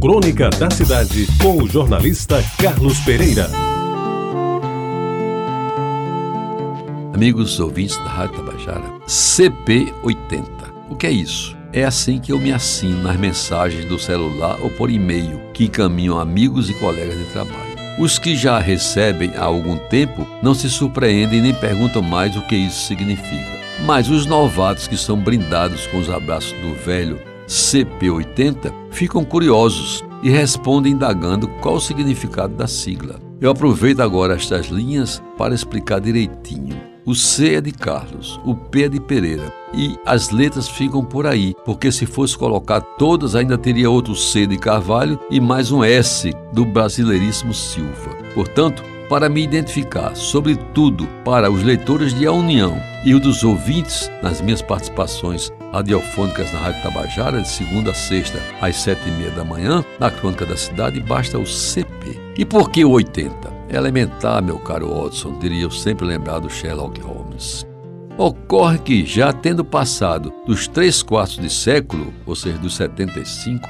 Crônica da Cidade, com o jornalista Carlos Pereira. Amigos ouvintes da Rádio Tabajara, CP80. O que é isso? É assim que eu me assino nas mensagens do celular ou por e-mail que encaminham amigos e colegas de trabalho. Os que já recebem há algum tempo não se surpreendem nem perguntam mais o que isso significa. Mas os novatos que são brindados com os abraços do velho CP80 ficam curiosos e respondem indagando qual o significado da sigla. Eu aproveito agora estas linhas para explicar direitinho. O C é de Carlos, o P é de Pereira e as letras ficam por aí, porque se fosse colocar todas ainda teria outro C de Carvalho e mais um S do Brasileiríssimo Silva. Portanto, para me identificar, sobretudo para os leitores de A União e o dos ouvintes nas minhas participações radiofônicas na Rádio Tabajara, de segunda a sexta, às sete e meia da manhã, na Crônica da Cidade, basta o CP. E por que o 80? Elementar, meu caro Watson, diria eu sempre lembrar do Sherlock Holmes. Ocorre que, já tendo passado dos três quartos de século, ou seja, dos 75,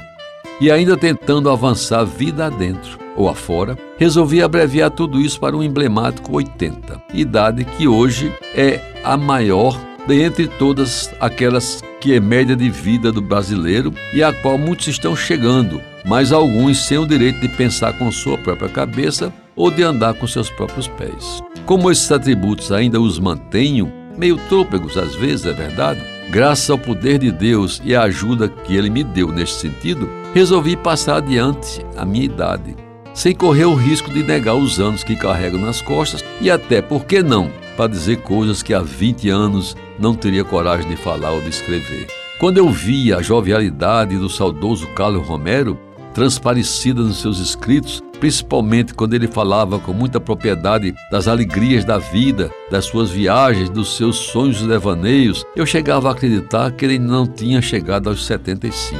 e ainda tentando avançar vida adentro ou afora, resolvi abreviar tudo isso para um emblemático 80, idade que hoje é a maior dentre todas aquelas que é média de vida do brasileiro e a qual muitos estão chegando, mas alguns sem o direito de pensar com sua própria cabeça ou de andar com seus próprios pés. Como esses atributos ainda os mantenho, meio trôpegos às vezes, é verdade, graças ao poder de Deus e à ajuda que Ele me deu neste sentido, resolvi passar adiante a minha idade, sem correr o risco de negar os anos que carrego nas costas e até, por que não, para dizer coisas que há 20 anos não teria coragem de falar ou de escrever. Quando eu via a jovialidade do saudoso Carlos Romero, transparecida nos seus escritos, principalmente quando ele falava com muita propriedade das alegrias da vida, das suas viagens, dos seus sonhos e devaneios, eu chegava a acreditar que ele não tinha chegado aos 75.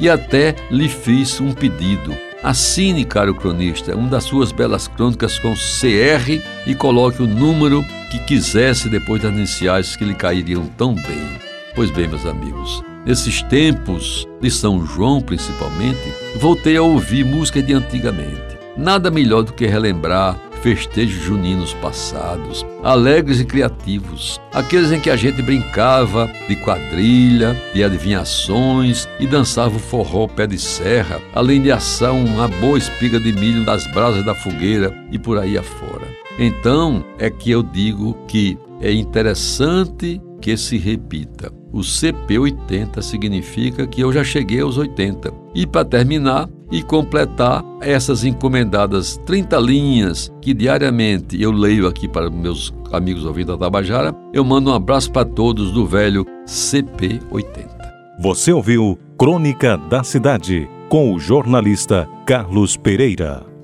E até lhe fiz um pedido. Assine, caro cronista, uma das suas belas crônicas com CR e coloque o número que quisesse depois das iniciais que lhe cairiam tão bem. Pois bem, meus amigos, nesses tempos de São João principalmente, voltei a ouvir música de antigamente. Nada melhor do que relembrar festejos juninos passados, alegres e criativos, aqueles em que a gente brincava de quadrilha, de adivinhações e dançava o forró pé de serra, além de assar uma boa espiga de milho nas brasas da fogueira e por aí afora. Então é que eu digo que é interessante que se repita. O CP80 significa que eu já cheguei aos 80. E para terminar e completar essas encomendadas 30 linhas que diariamente eu leio aqui para meus amigos ouvindo a Tabajara, eu mando um abraço para todos do velho CP80. Você ouviu Crônica da Cidade com o jornalista Carlos Pereira.